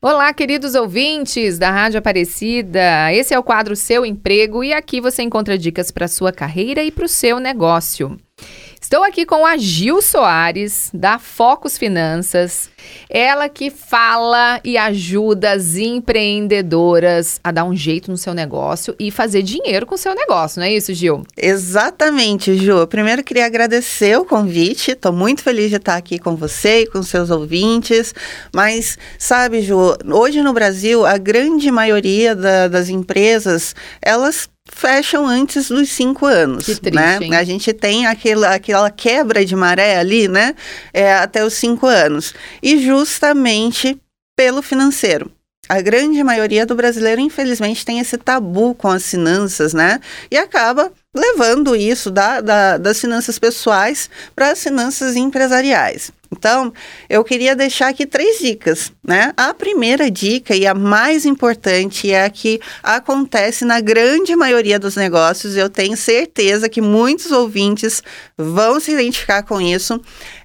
Olá, queridos ouvintes da Rádio Aparecida. Esse é o quadro Seu Emprego e aqui você encontra dicas para sua carreira e para o seu negócio. Estou aqui com a Gil Soares, da Focus Finanças. Ela que fala e ajuda as empreendedoras a dar um jeito no seu negócio e fazer dinheiro com o seu negócio, não é isso, Gil? Exatamente, Ju. Primeiro queria agradecer o convite. Estou muito feliz de estar aqui com você e com seus ouvintes. Mas, sabe, Ju, hoje no Brasil, a grande maioria da, das empresas, elas fecham antes dos cinco anos. Que triste, né? hein? A gente tem aquela, aquela quebra de maré ali, né? É, até os cinco anos. E justamente pelo financeiro. A grande maioria do brasileiro, infelizmente, tem esse tabu com as finanças, né? E acaba levando isso da, da, das finanças pessoais para as finanças empresariais. Então, eu queria deixar aqui três dicas, né? A primeira dica e a mais importante é a que acontece na grande maioria dos negócios, eu tenho certeza que muitos ouvintes vão se identificar com isso,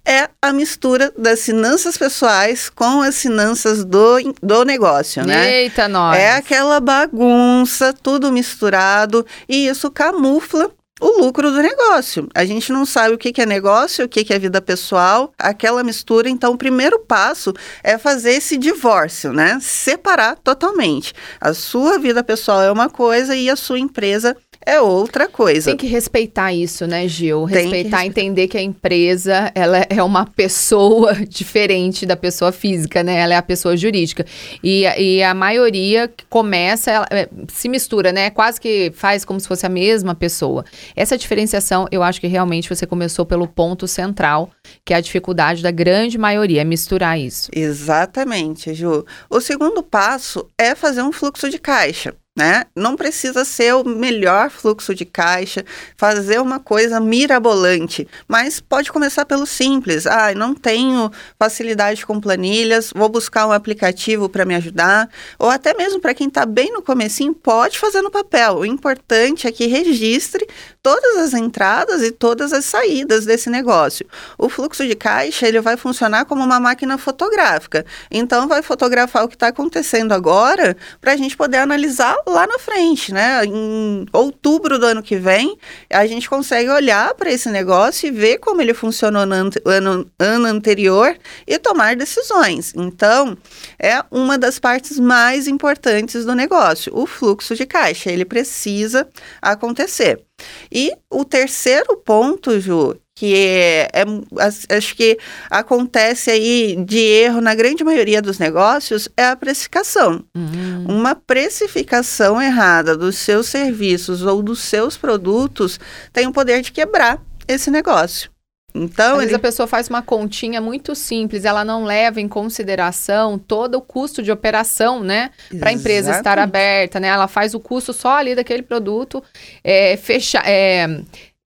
é a mistura das finanças pessoais com as finanças do, do negócio, né? Eita, nós. É aquela bagunça, tudo misturado, e isso camufla o lucro do negócio. A gente não sabe o que, é negócio, o que, que é vida pessoal, aquela mistura. Então, o primeiro passo é fazer esse divórcio, né? Separar totalmente. A sua vida pessoal é uma coisa e a sua empresa é outra coisa. Tem que respeitar isso, né, Gil? Que Respeitar, entender que a empresa ela é uma pessoa diferente da pessoa física, né? Ela é a pessoa jurídica. E, a- e a maioria que começa, ela, é, se mistura, né? Quase que faz como se fosse a mesma pessoa. Essa diferenciação, eu acho que realmente você começou pelo ponto central, que é a dificuldade da grande maioria, é misturar isso. Exatamente, Ju. O segundo passo é fazer um fluxo de caixa. Né? Não precisa ser o melhor fluxo de caixa, fazer uma coisa mirabolante, mas pode começar pelo simples. Ah, não tenho facilidade com planilhas, vou buscar um aplicativo para me ajudar, ou até mesmo para quem está bem no comecinho, pode fazer no papel. O importante é que registre todas as entradas e todas as saídas desse negócio. O fluxo de caixa ele vai funcionar como uma máquina fotográfica. Então, vai fotografar o que está acontecendo agora para a gente poder analisar lá na frente, né? Em outubro do ano que vem, a gente consegue olhar para esse negócio e ver como ele funcionou no ano, ano anterior e tomar decisões. Então, é uma das partes mais importantes do negócio. O fluxo de caixa, ele precisa acontecer. E o terceiro ponto, Ju, que é, é- acho que acontece aí de erro na grande maioria dos negócios, é a precificação. Hum. Uma precificação errada dos seus serviços ou dos seus produtos tem o poder de quebrar esse negócio. Então, Às vezes ele a pessoa faz uma continha muito simples, ela não leva em consideração todo o custo de operação, né? Para a empresa estar aberta, né? Ela faz o custo só ali daquele produto, é, fecha, é,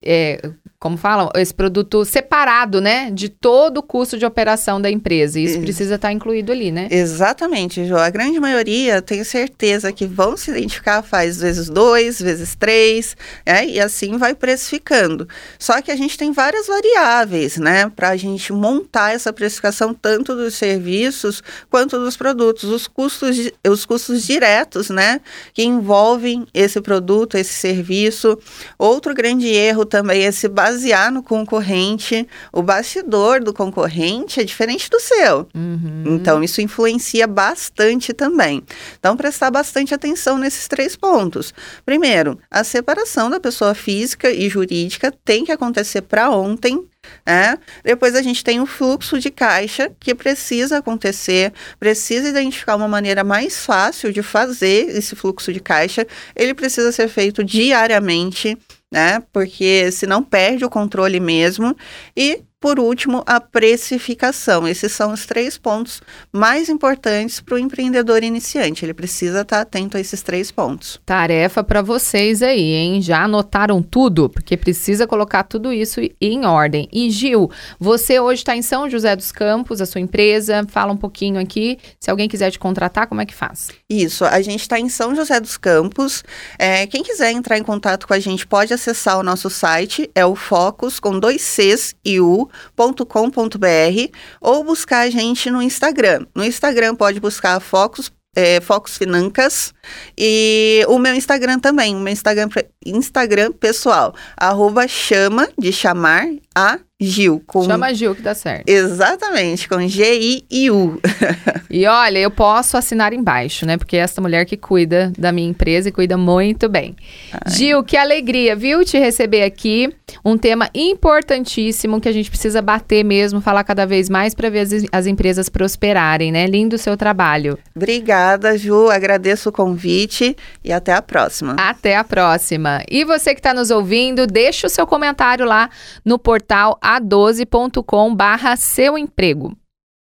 é, como falam, esse produto separado, né? De todo o custo de operação da empresa. E Isso Isso. precisa estar incluído ali, né? Exatamente, Jo. A grande maioria, tenho certeza que vão se identificar, faz vezes dois, vezes três, né? E assim vai precificando. Só que a gente tem várias variáveis, né? Para a gente montar essa precificação tanto dos serviços quanto dos produtos. Os custos, os custos diretos, né? Que envolvem esse produto, esse serviço. Outro grande erro também é se basear no concorrente. O bastidor do concorrente é diferente do seu. Uhum. Então, isso influencia bastante também. Então, prestar bastante atenção nesses três pontos. Primeiro, a separação da pessoa física e jurídica tem que acontecer para ontem. né? Depois a gente tem o fluxo de caixa que precisa acontecer, precisa identificar uma maneira mais fácil de fazer esse fluxo de caixa. Ele precisa ser feito diariamente, né? Porque senão perde o controle mesmo. E por último, a precificação. Esses são os três pontos mais importantes para o empreendedor iniciante. Ele precisa estar atento a esses três pontos. Tarefa para vocês aí, hein? Já anotaram tudo? Porque precisa colocar tudo isso em ordem. E Gil, você hoje está em São José dos Campos, a sua empresa. Fala um pouquinho aqui. Se alguém quiser te contratar, como é que faz? Isso, a gente está em São José dos Campos. É, quem quiser entrar em contato com a gente pode acessar o nosso site, é o Focus com dois Cs e U, ou buscar a gente no Instagram. No Instagram pode buscar Focus é, Financas e o meu Instagram também, o meu Instagram, Instagram pessoal, arroba chama de chamar a Gil. Com... Chama Gil que dá certo. Exatamente, com G-I-I-U. e olha, eu posso assinar embaixo, né? Porque é essa mulher que cuida da minha empresa e cuida muito bem. Ai. Gil, que alegria, viu, te receber aqui. Um tema importantíssimo que a gente precisa bater mesmo, falar cada vez mais para ver as, as empresas prosperarem, né? Lindo o seu trabalho. Obrigada, Ju. Agradeço o convite e até a próxima. Até a próxima. E você que está nos ouvindo, deixa o seu comentário lá no portal a12.com barra seu emprego.